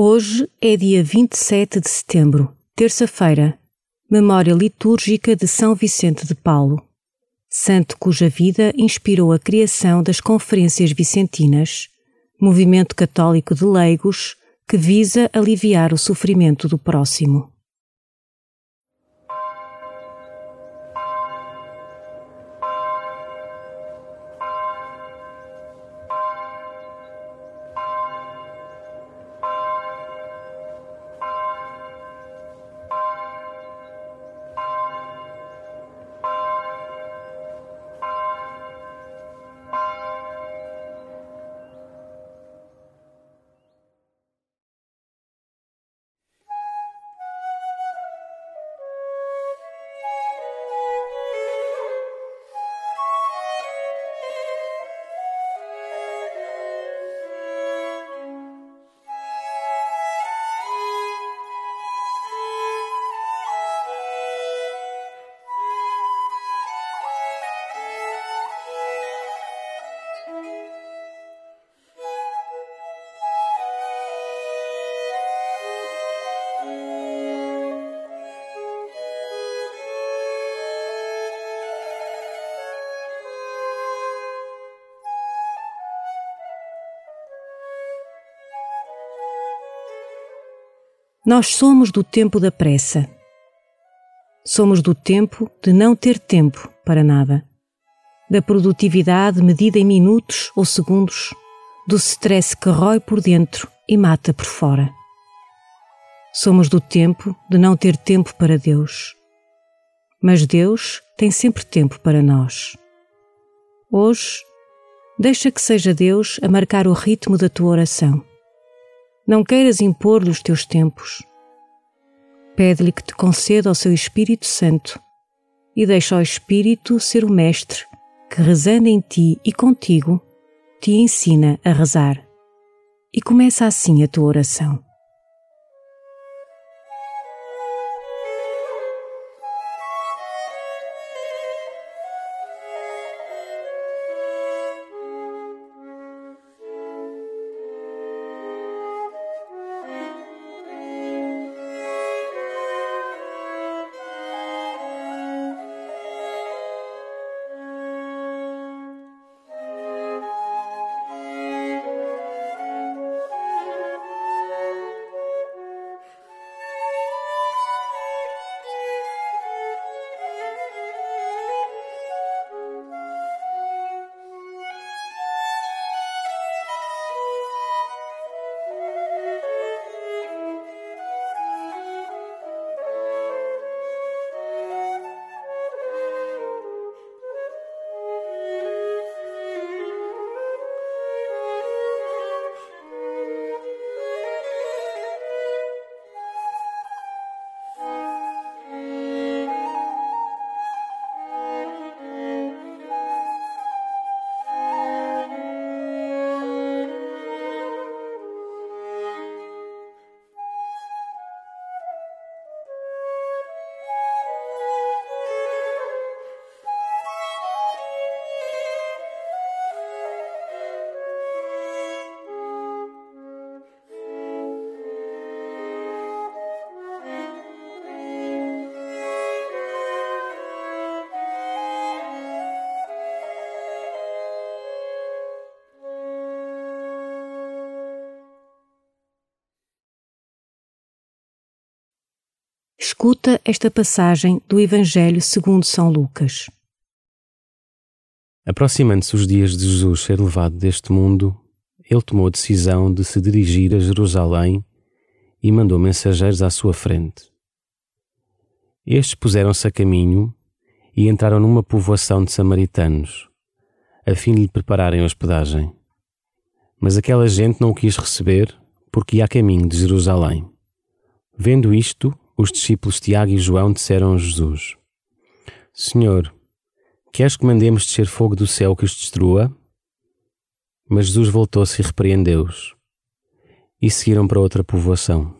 Hoje é dia 27 de setembro, terça-feira, memória litúrgica de São Vicente de Paulo, santo cuja vida inspirou a criação das Conferências Vicentinas, movimento católico de leigos que visa aliviar o sofrimento do próximo. Nós somos do tempo da pressa. Somos do tempo de não ter tempo para nada. Da produtividade medida em minutos ou segundos, do stress que rói por dentro e mata por fora. Somos do tempo de não ter tempo para Deus. Mas Deus tem sempre tempo para nós. Hoje, deixa que seja Deus a marcar o ritmo da tua oração não queiras impor-lhe os teus tempos. Pede-lhe que te conceda o seu Espírito Santo e deixa ao Espírito ser o Mestre que, rezando em ti e contigo, te ensina a rezar. E começa assim a tua oração. Escuta esta passagem do Evangelho segundo São Lucas. Aproximando-se os dias de Jesus ser levado deste mundo, ele tomou a decisão de se dirigir a Jerusalém e mandou mensageiros à sua frente. Estes puseram-se a caminho e entraram numa povoação de samaritanos, a fim de lhe prepararem hospedagem. Mas aquela gente não o quis receber porque ia a caminho de Jerusalém. Vendo isto, os discípulos Tiago e João disseram a Jesus: Senhor, queres que mandemos descer fogo do céu que os destrua? Mas Jesus voltou-se e repreendeu-os, e seguiram para outra povoação.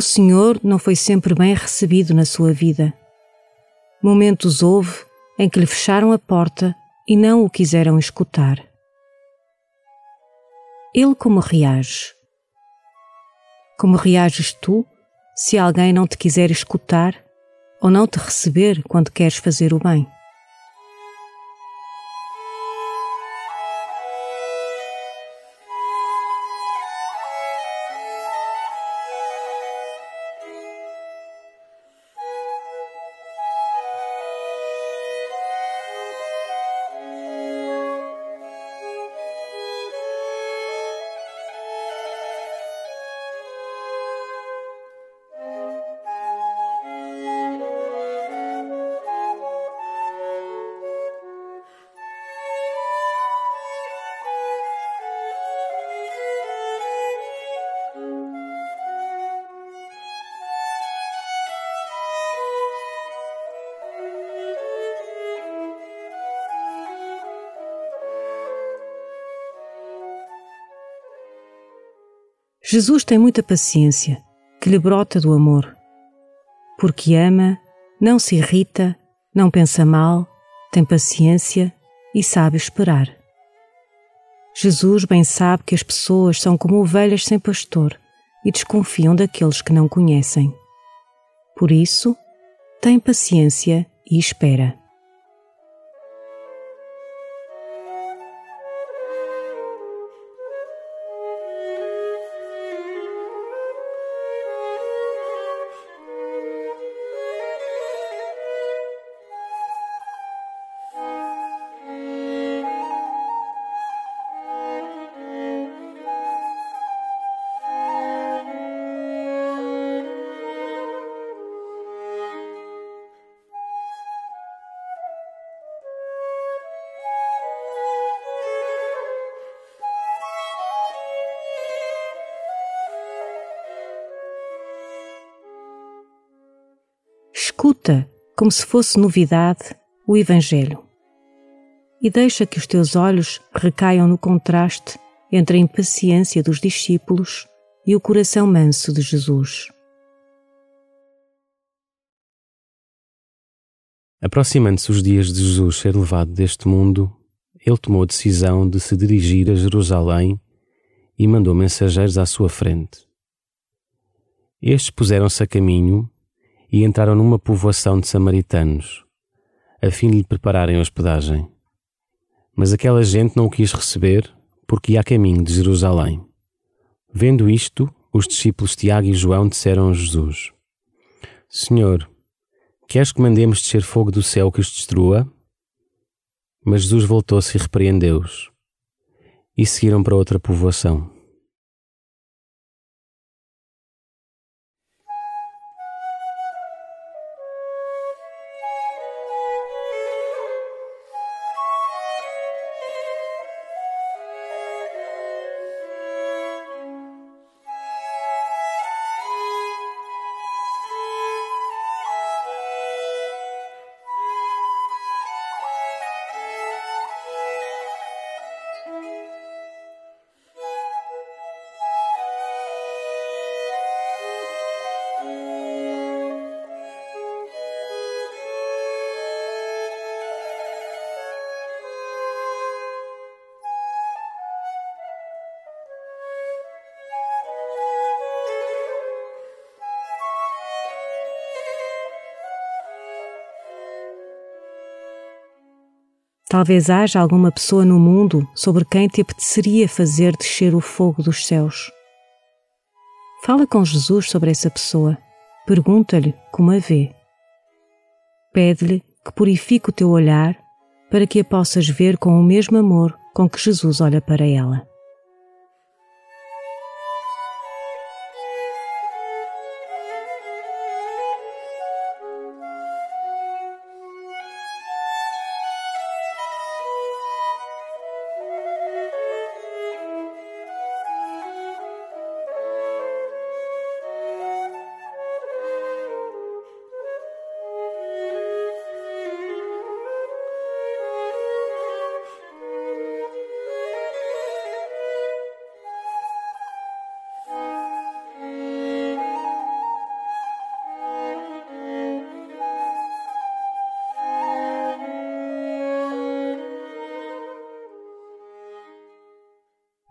O Senhor não foi sempre bem recebido na sua vida. Momentos houve em que lhe fecharam a porta e não o quiseram escutar. Ele como reage? Como reages tu se alguém não te quiser escutar ou não te receber quando queres fazer o bem? Jesus tem muita paciência, que lhe brota do amor. Porque ama, não se irrita, não pensa mal, tem paciência e sabe esperar. Jesus bem sabe que as pessoas são como ovelhas sem pastor e desconfiam daqueles que não conhecem. Por isso, tem paciência e espera. Escuta, como se fosse novidade, o Evangelho. E deixa que os teus olhos recaiam no contraste entre a impaciência dos discípulos e o coração manso de Jesus. Aproximando-se os dias de Jesus ser levado deste mundo, ele tomou a decisão de se dirigir a Jerusalém e mandou mensageiros à sua frente. Estes puseram-se a caminho e entraram numa povoação de samaritanos, a fim de lhe prepararem hospedagem. Mas aquela gente não o quis receber, porque ia a caminho de Jerusalém. Vendo isto, os discípulos Tiago e João disseram a Jesus: Senhor, queres que mandemos descer fogo do céu que os destrua? Mas Jesus voltou-se e repreendeu-os, e seguiram para outra povoação. Talvez haja alguma pessoa no mundo sobre quem te apeteceria fazer descer o fogo dos céus. Fala com Jesus sobre essa pessoa. Pergunta-lhe como a vê. Pede-lhe que purifique o teu olhar para que a possas ver com o mesmo amor com que Jesus olha para ela.